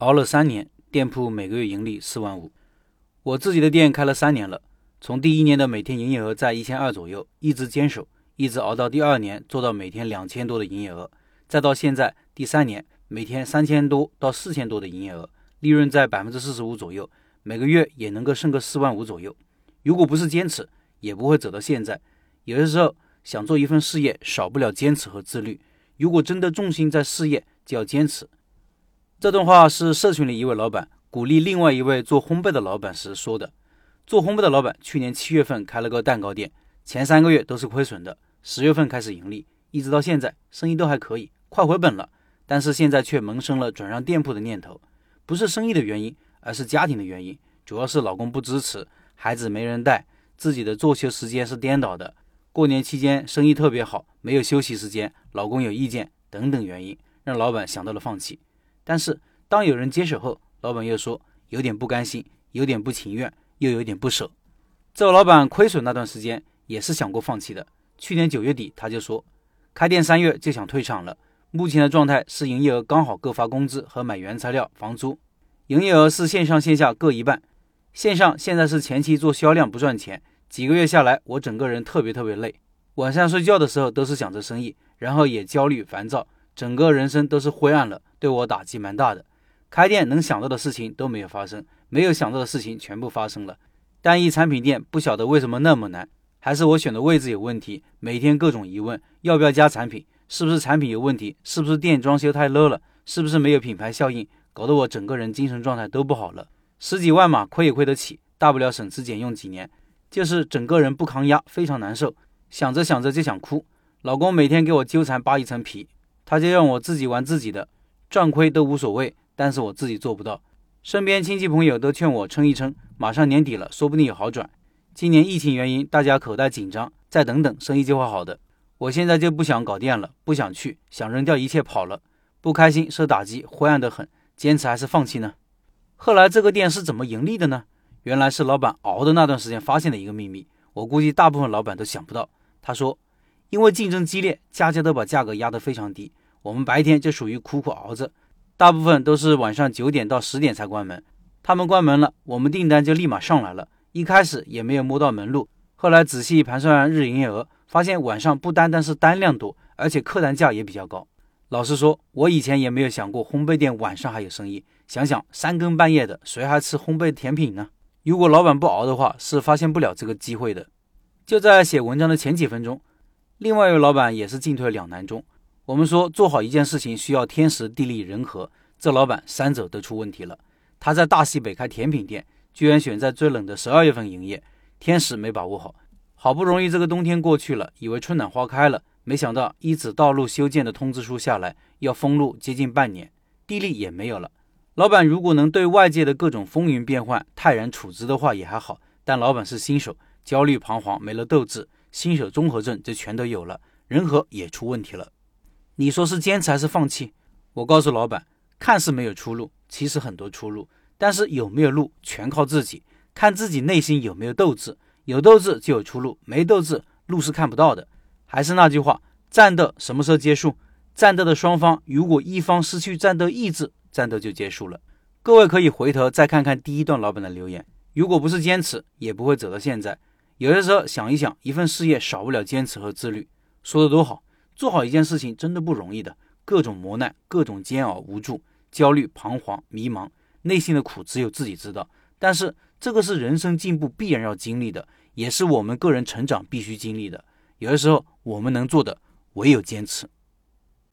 熬了三年，店铺每个月盈利四万五。我自己的店开了三年了，从第一年的每天营业额在一千二左右，一直坚守，一直熬到第二年做到每天两千多的营业额，再到现在第三年每天三千多到四千多的营业额，利润在百分之四十五左右，每个月也能够剩个四万五左右。如果不是坚持，也不会走到现在。有的时候想做一份事业，少不了坚持和自律。如果真的重心在事业，就要坚持。这段话是社群里一位老板鼓励另外一位做烘焙的老板时说的。做烘焙的老板去年七月份开了个蛋糕店，前三个月都是亏损的，十月份开始盈利，一直到现在生意都还可以，快回本了。但是现在却萌生了转让店铺的念头，不是生意的原因，而是家庭的原因，主要是老公不支持，孩子没人带，自己的作息时间是颠倒的。过年期间生意特别好，没有休息时间，老公有意见等等原因，让老板想到了放弃。但是当有人接手后，老板又说有点不甘心，有点不情愿，又有点不舍。这老板亏损那段时间也是想过放弃的。去年九月底他就说，开店三月就想退场了。目前的状态是营业额刚好够发工资和买原材料、房租。营业额是线上线下各一半，线上现在是前期做销量不赚钱，几个月下来我整个人特别特别累，晚上睡觉的时候都是想着生意，然后也焦虑烦躁。整个人生都是灰暗了，对我打击蛮大的。开店能想到的事情都没有发生，没有想到的事情全部发生了。单一产品店不晓得为什么那么难，还是我选的位置有问题？每天各种疑问，要不要加产品？是不是产品有问题？是不是店装修太 low 了？是不是没有品牌效应？搞得我整个人精神状态都不好了。十几万嘛，亏也亏得起，大不了省吃俭用几年，就是整个人不抗压，非常难受。想着想着就想哭。老公每天给我纠缠扒一层皮。他就让我自己玩自己的，赚亏都无所谓，但是我自己做不到。身边亲戚朋友都劝我撑一撑，马上年底了，说不定有好转。今年疫情原因，大家口袋紧张，再等等，生意就会好的。我现在就不想搞店了，不想去，想扔掉一切跑了，不开心，受打击，灰暗得很。坚持还是放弃呢？后来这个店是怎么盈利的呢？原来是老板熬的那段时间发现的一个秘密，我估计大部分老板都想不到。他说。因为竞争激烈，家家都把价格压得非常低。我们白天就属于苦苦熬着，大部分都是晚上九点到十点才关门。他们关门了，我们订单就立马上来了。一开始也没有摸到门路，后来仔细盘算日营业额，发现晚上不单单是单量多，而且客单价也比较高。老实说，我以前也没有想过烘焙店晚上还有生意。想想三更半夜的，谁还吃烘焙甜品呢？如果老板不熬的话，是发现不了这个机会的。就在写文章的前几分钟。另外一位老板也是进退两难中。我们说做好一件事情需要天时地利人和，这老板三者都出问题了。他在大西北开甜品店，居然选在最冷的十二月份营业，天时没把握好。好不容易这个冬天过去了，以为春暖花开了，没想到一纸道路修建的通知书下来，要封路接近半年，地利也没有了。老板如果能对外界的各种风云变幻泰然处之的话也还好，但老板是新手，焦虑彷徨，没了斗志。新手综合症就全都有了，人和也出问题了。你说是坚持还是放弃？我告诉老板，看似没有出路，其实很多出路。但是有没有路，全靠自己，看自己内心有没有斗志。有斗志就有出路，没斗志，路是看不到的。还是那句话，战斗什么时候结束？战斗的双方如果一方失去战斗意志，战斗就结束了。各位可以回头再看看第一段老板的留言，如果不是坚持，也不会走到现在。有的时候想一想，一份事业少不了坚持和自律。说的多好，做好一件事情真的不容易的，各种磨难，各种煎熬、无助、焦虑、彷徨、迷茫，内心的苦只有自己知道。但是这个是人生进步必然要经历的，也是我们个人成长必须经历的。有的时候我们能做的唯有坚持。